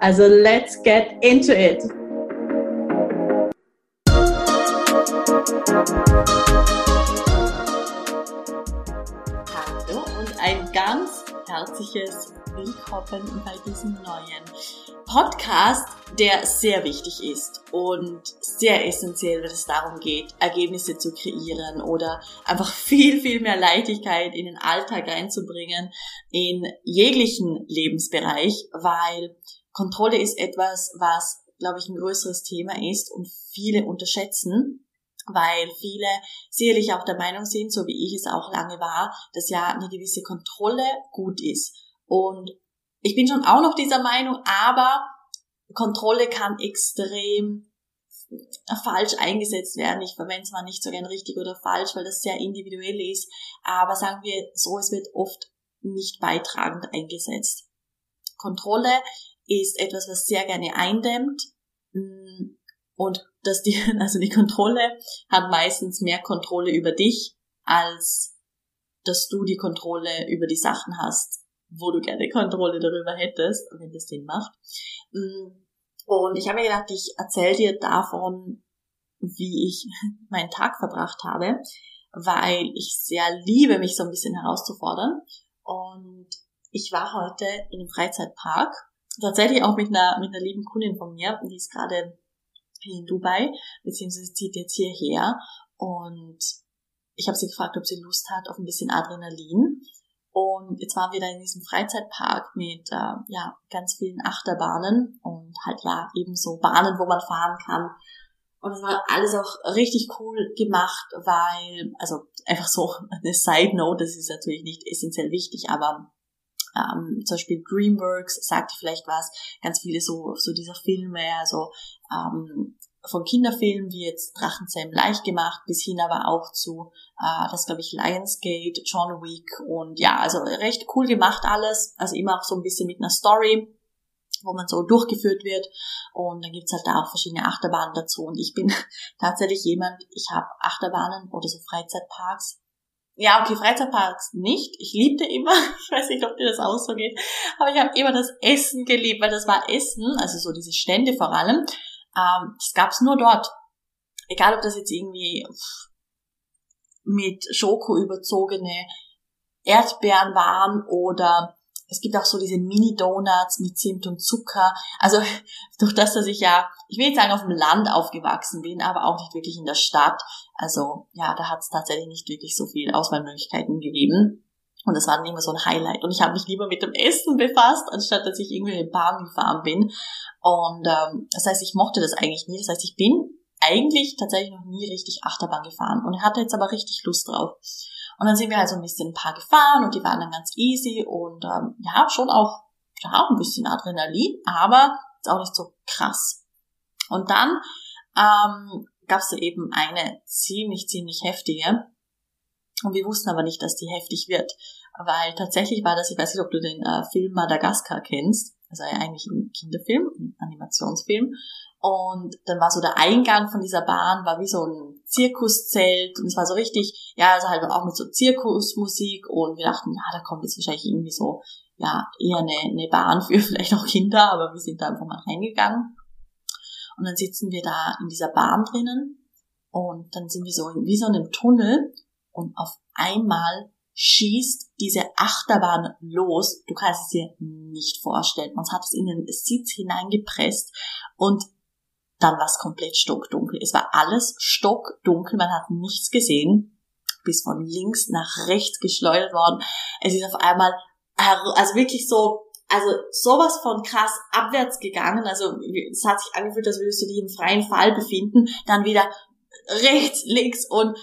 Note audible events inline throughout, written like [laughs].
Also let's get into it! Hallo und ein ganz herzliches Willkommen bei diesem neuen Podcast, der sehr wichtig ist und sehr essentiell, wenn es darum geht, Ergebnisse zu kreieren oder einfach viel, viel mehr Leichtigkeit in den Alltag reinzubringen, in jeglichen Lebensbereich, weil Kontrolle ist etwas, was, glaube ich, ein größeres Thema ist und viele unterschätzen weil viele sicherlich auch der Meinung sind, so wie ich es auch lange war, dass ja eine gewisse Kontrolle gut ist. Und ich bin schon auch noch dieser Meinung, aber Kontrolle kann extrem falsch eingesetzt werden. Ich verwende es mal nicht so gern richtig oder falsch, weil das sehr individuell ist. Aber sagen wir so, es wird oft nicht beitragend eingesetzt. Kontrolle ist etwas, was sehr gerne eindämmt. Und dass die, [laughs] also die Kontrolle hat meistens mehr Kontrolle über dich, als dass du die Kontrolle über die Sachen hast wo du gerne Kontrolle darüber hättest, wenn das Sinn macht. Mm, und ich habe mir gedacht, ich erzähle dir davon, wie ich [laughs] meinen Tag verbracht habe, weil ich sehr liebe, mich so ein bisschen herauszufordern. Und ich war heute in einem Freizeitpark, tatsächlich auch mit einer, mit einer lieben Kundin von mir, die ist gerade in Dubai, beziehungsweise zieht jetzt hierher. Und ich habe sie gefragt, ob sie Lust hat auf ein bisschen Adrenalin. Und jetzt waren wir da in diesem Freizeitpark mit äh, ja, ganz vielen Achterbahnen und halt ja ebenso Bahnen, wo man fahren kann. Und es war alles auch richtig cool gemacht, weil, also einfach so [laughs] eine Side Note, das ist natürlich nicht essentiell wichtig, aber ähm, zum Beispiel DreamWorks sagt vielleicht was, ganz viele so, so dieser Filme, also ähm, von Kinderfilmen wie jetzt Drachenzähmen leicht gemacht, bis hin aber auch zu, äh, das glaube ich, Lionsgate, John Wick und ja, also recht cool gemacht alles. Also immer auch so ein bisschen mit einer Story, wo man so durchgeführt wird. Und dann gibt's halt da auch verschiedene Achterbahnen dazu. Und ich bin [laughs] tatsächlich jemand, ich habe Achterbahnen oder so Freizeitparks. Ja, okay, Freizeitparks nicht. Ich liebte immer, [laughs] ich weiß nicht, ob dir das auch so geht, aber ich habe immer das Essen geliebt, weil das war Essen, also so diese Stände vor allem, ähm, das gab's nur dort. Egal, ob das jetzt irgendwie mit Schoko überzogene Erdbeeren waren oder es gibt auch so diese Mini-Donuts mit Zimt und Zucker. Also [laughs] durch das, dass ich ja, ich will nicht sagen auf dem Land aufgewachsen bin, aber auch nicht wirklich in der Stadt. Also ja, da hat es tatsächlich nicht wirklich so viel Auswahlmöglichkeiten gegeben. Und das war dann immer so ein Highlight. Und ich habe mich lieber mit dem Essen befasst, anstatt dass ich irgendwie in den Bahn gefahren bin. Und ähm, das heißt, ich mochte das eigentlich nie. Das heißt, ich bin eigentlich tatsächlich noch nie richtig Achterbahn gefahren und hatte jetzt aber richtig Lust drauf. Und dann sind wir halt so ein bisschen ein paar gefahren und die waren dann ganz easy und ähm, ja, schon auch ja, ein bisschen Adrenalin, aber ist auch nicht so krass. Und dann ähm, gab es da eben eine ziemlich, ziemlich heftige. Und wir wussten aber nicht, dass die heftig wird. Weil tatsächlich war das, ich weiß nicht, ob du den äh, Film Madagaskar kennst also eigentlich ein Kinderfilm, ein Animationsfilm. Und dann war so der Eingang von dieser Bahn, war wie so ein Zirkuszelt und es war so richtig, ja, also halt auch mit so Zirkusmusik und wir dachten, ja, da kommt jetzt wahrscheinlich irgendwie so, ja, eher eine, eine Bahn für [laughs] vielleicht auch Kinder, aber wir sind da einfach mal reingegangen. Und dann sitzen wir da in dieser Bahn drinnen und dann sind wir so in wie so einem Tunnel und auf einmal schießt diese Achterbahn los. Du kannst es dir nicht vorstellen. Uns hat es in den Sitz hineingepresst und dann war es komplett stockdunkel. Es war alles stockdunkel, man hat nichts gesehen, bis von links nach rechts geschleudert worden. Es ist auf einmal, also wirklich so, also sowas von krass abwärts gegangen. Also es hat sich angefühlt, als würdest du dich im freien Fall befinden. Dann wieder rechts, links und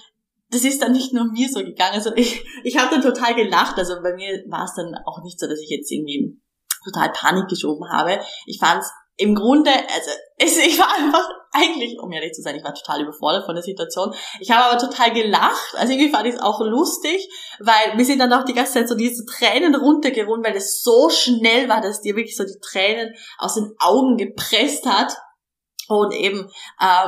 das ist dann nicht nur mir so gegangen. Also ich, ich habe dann total gelacht. Also bei mir war es dann auch nicht so, dass ich jetzt irgendwie total Panik geschoben habe. Ich fand es im Grunde, also ich war einfach eigentlich, um ehrlich zu sein, ich war total überfordert von der Situation. Ich habe aber total gelacht. Also irgendwie fand ich es auch lustig, weil wir sind dann auch die ganze Zeit so diese Tränen runtergerungen, weil es so schnell war, dass dir wirklich so die Tränen aus den Augen gepresst hat. Und eben äh,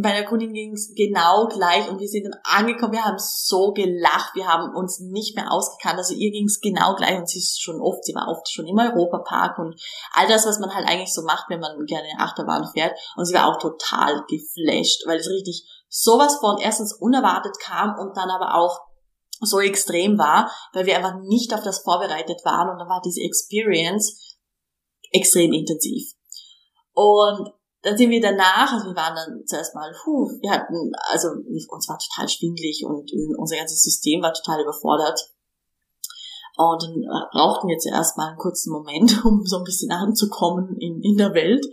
bei der Kundin ging es genau gleich und wir sind dann angekommen, wir haben so gelacht, wir haben uns nicht mehr ausgekannt, also ihr ging es genau gleich und sie ist schon oft, sie war oft schon im Europapark und all das, was man halt eigentlich so macht, wenn man gerne Achterbahn fährt und sie war auch total geflasht, weil es richtig sowas von erstens unerwartet kam und dann aber auch so extrem war, weil wir einfach nicht auf das vorbereitet waren und dann war diese Experience extrem intensiv. Und dann sind wir danach, also wir waren dann zuerst mal, puh, wir hatten, also uns war total schwindlig und unser ganzes System war total überfordert. Und dann äh, brauchten wir zuerst mal einen kurzen Moment, [laughs] um so ein bisschen anzukommen in, in der Welt.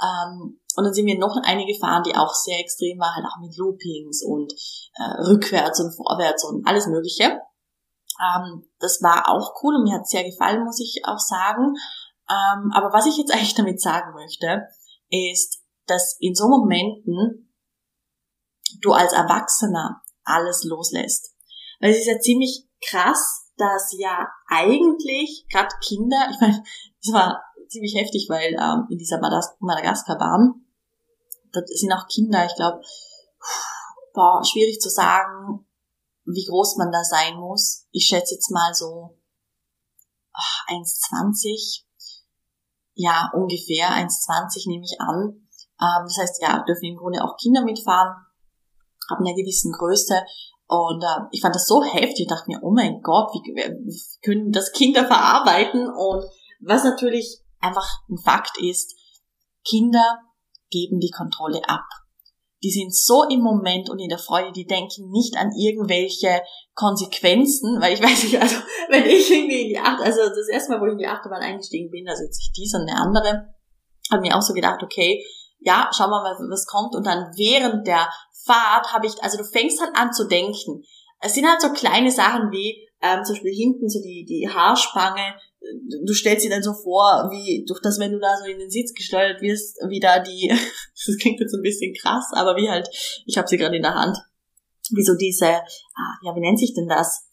Ähm, und dann sind wir noch einige gefahren, die auch sehr extrem waren, halt auch mit Loopings und äh, rückwärts und vorwärts und alles Mögliche. Ähm, das war auch cool und mir hat sehr gefallen, muss ich auch sagen. Ähm, aber was ich jetzt [laughs] eigentlich damit sagen möchte, ist, dass in so Momenten du als Erwachsener alles loslässt. Weil es ist ja ziemlich krass, dass ja eigentlich gerade Kinder, ich meine, das war ziemlich heftig, weil ähm, in dieser Madagaskar-Bahn, da sind auch Kinder, ich glaube, schwierig zu sagen, wie groß man da sein muss. Ich schätze jetzt mal so 1,20 ja, ungefähr 1,20 nehme ich an. Ähm, das heißt, ja, dürfen im Grunde auch Kinder mitfahren, haben eine gewissen Größe. Und äh, ich fand das so heftig, ich dachte mir, oh mein Gott, wie, wie können das Kinder [laughs] verarbeiten? Und was natürlich einfach ein Fakt ist, Kinder geben die Kontrolle ab die sind so im Moment und in der Freude, die denken nicht an irgendwelche Konsequenzen, weil ich weiß nicht, also [laughs] wenn ich irgendwie in die Acht, also das erste Mal, wo ich in die Achterbahn eingestiegen bin, also jetzt nicht diese und eine andere, habe mir auch so gedacht, okay, ja, schauen wir mal, was kommt und dann während der Fahrt habe ich, also du fängst halt an zu denken. Es sind halt so kleine Sachen wie, ähm, zum Beispiel hinten so die, die Haarspange, du stellst dir dann so vor, wie durch das, wenn du da so in den Sitz gesteuert wirst, wie da die, [laughs] das klingt jetzt ein bisschen krass, aber wie halt, ich habe sie gerade in der Hand, wie so diese, ah, ja, wie nennt sich denn das?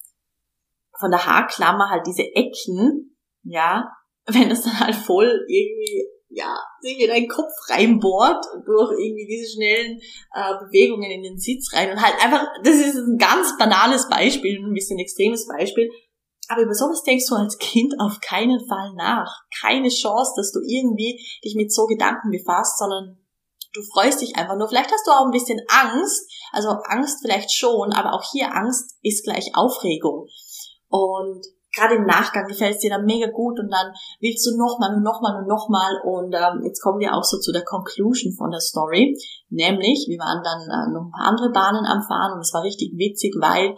Von der Haarklammer halt diese Ecken, ja, wenn das dann halt voll irgendwie, ja, sich in deinen Kopf reinbohrt, durch irgendwie diese schnellen äh, Bewegungen in den Sitz rein und halt einfach, das ist ein ganz banales Beispiel, ein bisschen extremes Beispiel, aber über sowas denkst du als Kind auf keinen Fall nach. Keine Chance, dass du irgendwie dich mit so Gedanken befasst, sondern du freust dich einfach nur. Vielleicht hast du auch ein bisschen Angst, also Angst vielleicht schon, aber auch hier Angst ist gleich Aufregung. Und gerade im Nachgang gefällt es dir dann mega gut und dann willst du nochmal und nochmal und nochmal und ähm, jetzt kommen wir auch so zu der Conclusion von der Story, nämlich wir waren dann äh, noch ein paar andere Bahnen am Fahren und es war richtig witzig, weil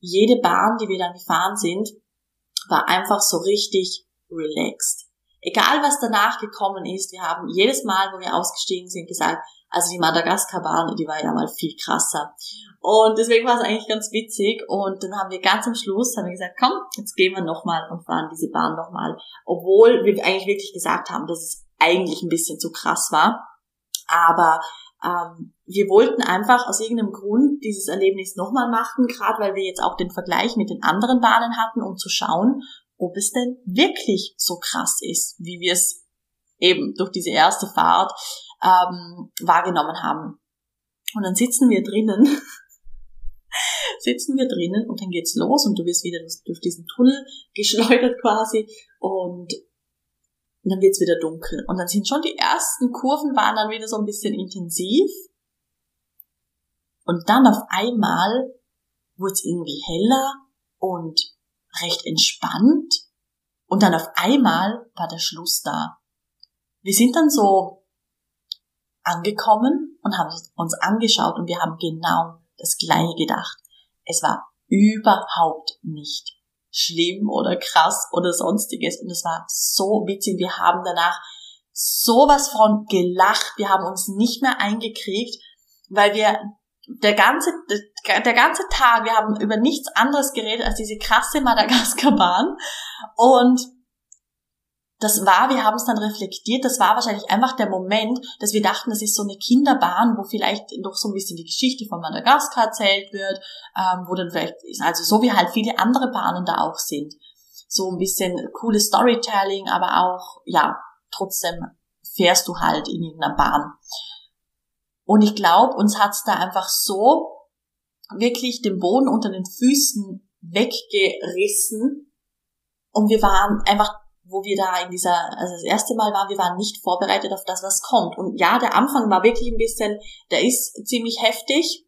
jede Bahn, die wir dann gefahren sind, war einfach so richtig relaxed. Egal was danach gekommen ist, wir haben jedes Mal, wo wir ausgestiegen sind, gesagt, also die Madagaskar-Bahn, die war ja mal viel krasser. Und deswegen war es eigentlich ganz witzig. Und dann haben wir ganz am Schluss haben wir gesagt, komm, jetzt gehen wir nochmal und fahren diese Bahn nochmal. Obwohl wir eigentlich wirklich gesagt haben, dass es eigentlich ein bisschen zu krass war. Aber ähm, wir wollten einfach aus irgendeinem Grund dieses Erlebnis nochmal machen, gerade weil wir jetzt auch den Vergleich mit den anderen Bahnen hatten, um zu schauen, ob es denn wirklich so krass ist, wie wir es eben durch diese erste Fahrt ähm, wahrgenommen haben. Und dann sitzen wir drinnen, [laughs] sitzen wir drinnen und dann geht's los und du wirst wieder durch diesen Tunnel [laughs] geschleudert quasi und und dann wird's wieder dunkel. Und dann sind schon die ersten Kurven waren dann wieder so ein bisschen intensiv. Und dann auf einmal wurde es irgendwie heller und recht entspannt. Und dann auf einmal war der Schluss da. Wir sind dann so angekommen und haben uns angeschaut und wir haben genau das gleiche gedacht. Es war überhaupt nicht schlimm oder krass oder sonstiges. Und es war so witzig. Wir haben danach sowas von gelacht. Wir haben uns nicht mehr eingekriegt, weil wir der ganze, der ganze Tag, wir haben über nichts anderes geredet als diese krasse Madagaskar-Bahn. Und das war, wir haben es dann reflektiert, das war wahrscheinlich einfach der Moment, dass wir dachten, das ist so eine Kinderbahn, wo vielleicht noch so ein bisschen die Geschichte von Madagaskar erzählt wird, ähm, wo dann vielleicht, also so wie halt viele andere Bahnen da auch sind. So ein bisschen cooles Storytelling, aber auch, ja, trotzdem fährst du halt in irgendeiner Bahn. Und ich glaube, uns hat's da einfach so wirklich den Boden unter den Füßen weggerissen und wir waren einfach wo wir da in dieser, also das erste Mal waren, wir waren nicht vorbereitet auf das, was kommt. Und ja, der Anfang war wirklich ein bisschen, der ist ziemlich heftig,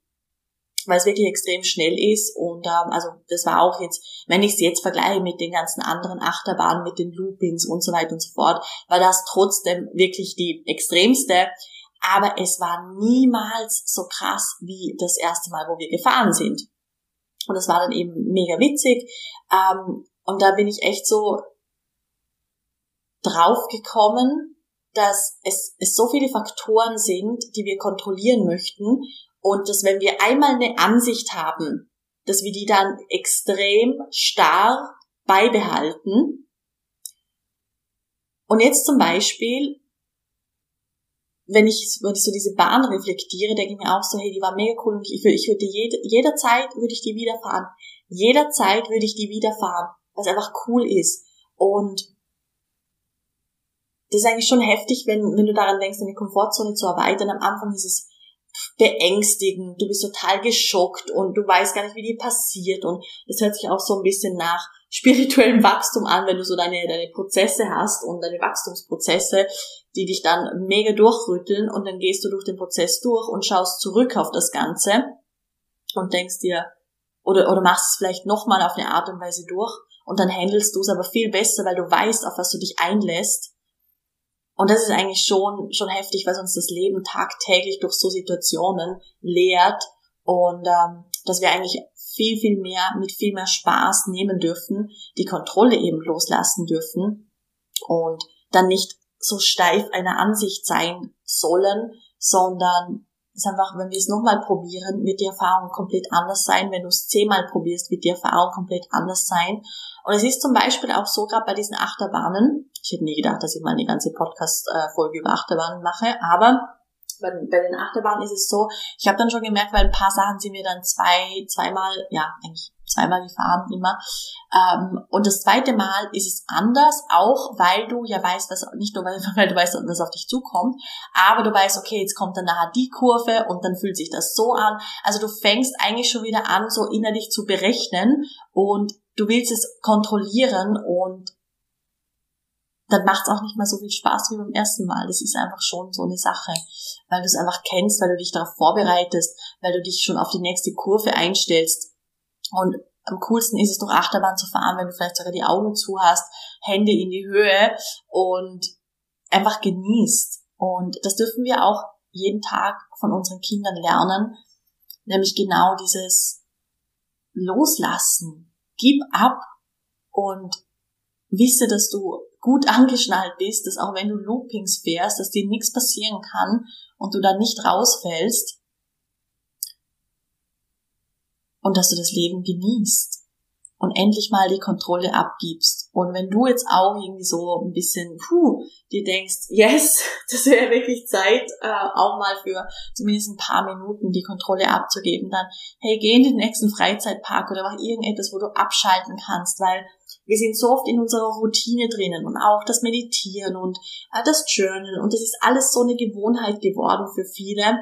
weil es wirklich extrem schnell ist. Und ähm, also das war auch jetzt, wenn ich es jetzt vergleiche mit den ganzen anderen Achterbahnen, mit den Loopings und so weiter und so fort, war das trotzdem wirklich die extremste. Aber es war niemals so krass wie das erste Mal, wo wir gefahren sind. Und das war dann eben mega witzig. Ähm, und da bin ich echt so draufgekommen, dass es, es so viele Faktoren sind, die wir kontrollieren möchten und dass wenn wir einmal eine Ansicht haben, dass wir die dann extrem starr beibehalten. Und jetzt zum Beispiel, wenn ich, wenn ich so diese Bahn reflektiere, denke ich mir auch so, hey, die war mega cool und ich, ich würde jede, jederzeit würde ich die wieder fahren. Jederzeit würde ich die wieder fahren, was einfach cool ist. Und das ist eigentlich schon heftig, wenn, wenn du daran denkst, deine Komfortzone zu erweitern. Am Anfang ist es beängstigend, du bist total geschockt und du weißt gar nicht, wie die passiert. Und das hört sich auch so ein bisschen nach spirituellem [laughs] Wachstum an, wenn du so deine, deine Prozesse hast und deine Wachstumsprozesse, die dich dann mega durchrütteln. Und dann gehst du durch den Prozess durch und schaust zurück auf das Ganze und denkst dir, oder, oder machst es vielleicht nochmal auf eine Art und Weise durch. Und dann handelst du es aber viel besser, weil du weißt, auf was du dich einlässt und das ist eigentlich schon, schon heftig, weil uns das Leben tagtäglich durch so Situationen lehrt und ähm, dass wir eigentlich viel, viel mehr mit viel mehr Spaß nehmen dürfen, die Kontrolle eben loslassen dürfen und dann nicht so steif einer Ansicht sein sollen, sondern es einfach, wenn wir es nochmal probieren, wird die Erfahrung komplett anders sein. Wenn du es zehnmal probierst, wird die Erfahrung komplett anders sein. Und es ist zum Beispiel auch so, gerade bei diesen Achterbahnen, ich hätte nie gedacht, dass ich mal eine ganze Podcast-Folge über Achterbahnen mache, aber bei, bei den Achterbahnen ist es so, ich habe dann schon gemerkt, weil ein paar Sachen sind wir dann zwei, zweimal, ja, eigentlich zweimal gefahren immer. Ähm, und das zweite Mal ist es anders, auch weil du ja weißt, was nicht nur weil, [laughs] weil du weißt, was auf dich zukommt, aber du weißt, okay, jetzt kommt dann nachher die Kurve und dann fühlt sich das so an. Also du fängst eigentlich schon wieder an, so innerlich zu berechnen und du willst es kontrollieren und dann macht es auch nicht mehr so viel Spaß wie beim ersten Mal. Das ist einfach schon so eine Sache, weil du es einfach kennst, weil du dich darauf vorbereitest, weil du dich schon auf die nächste Kurve einstellst. Und am coolsten ist es durch Achterbahn zu fahren, wenn du vielleicht sogar die Augen zu hast, Hände in die Höhe und einfach genießt. Und das dürfen wir auch jeden Tag von unseren Kindern lernen, nämlich genau dieses Loslassen, gib ab und wisse, dass du gut [laughs] angeschnallt bist, dass auch wenn du Loopings fährst, dass dir nichts passieren kann und du dann nicht rausfällst und dass du das Leben genießt und endlich mal die Kontrolle abgibst. Und wenn du jetzt auch irgendwie so ein bisschen, puh, dir denkst, yes, [laughs] das wäre wirklich Zeit, äh, auch mal für zumindest ein paar Minuten die Kontrolle abzugeben, dann, hey, geh in den nächsten Freizeitpark oder mach irgendetwas, wo du abschalten kannst, weil wir sind so oft in unserer Routine drinnen und auch das Meditieren und äh, das Journal und das ist alles so eine Gewohnheit geworden für viele.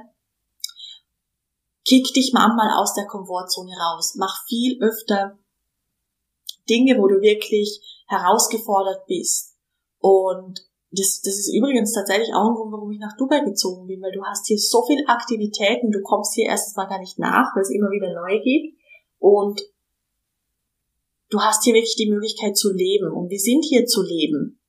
Kick dich manchmal aus der Komfortzone raus. Mach viel öfter Dinge, wo du wirklich herausgefordert bist. Und das, das ist übrigens tatsächlich auch ein Grund, warum ich nach Dubai gezogen bin, weil du hast hier so viel Aktivitäten, du kommst hier erstens mal gar nicht nach, weil es immer wieder neu gibt. Und du hast hier wirklich die Möglichkeit zu leben. Und wir sind hier zu leben.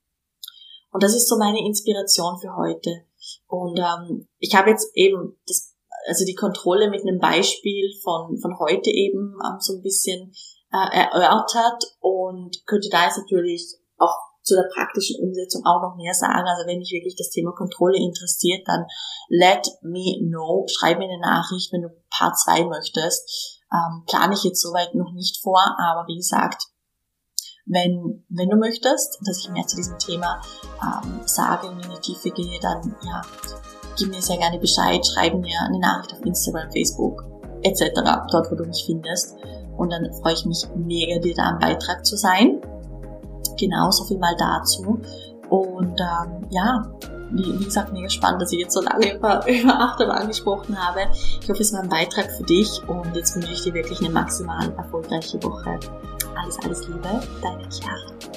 Und das ist so meine Inspiration für heute. Und ähm, ich habe jetzt eben das, also die Kontrolle mit einem Beispiel von, von heute eben ähm, so ein bisschen äh, erörtert und könnte da jetzt natürlich auch zu der praktischen Umsetzung auch noch mehr sagen. Also wenn dich wirklich das Thema Kontrolle interessiert, dann let me know. Schreib mir eine Nachricht, wenn du Part 2 möchtest. Ähm, plane ich jetzt soweit noch nicht vor, aber wie gesagt, Wenn, wenn du möchtest, dass ich mehr zu diesem Thema ähm, sage und in die Tiefe gehe, dann ja, gib mir sehr gerne Bescheid, schreib mir eine Nachricht auf Instagram, Facebook etc., dort wo du mich findest. Und dann freue ich mich mega, dir da ein Beitrag zu sein. Genau, so viel mal dazu. Und ähm, ja, wie, wie gesagt, mega spannend, dass ich jetzt so lange über, [laughs] über Achterbahn gesprochen habe. Ich hoffe, es war ein Beitrag für dich und jetzt wünsche ich dir wirklich eine maximal erfolgreiche Woche. Alles, alles Liebe, deine Chiara.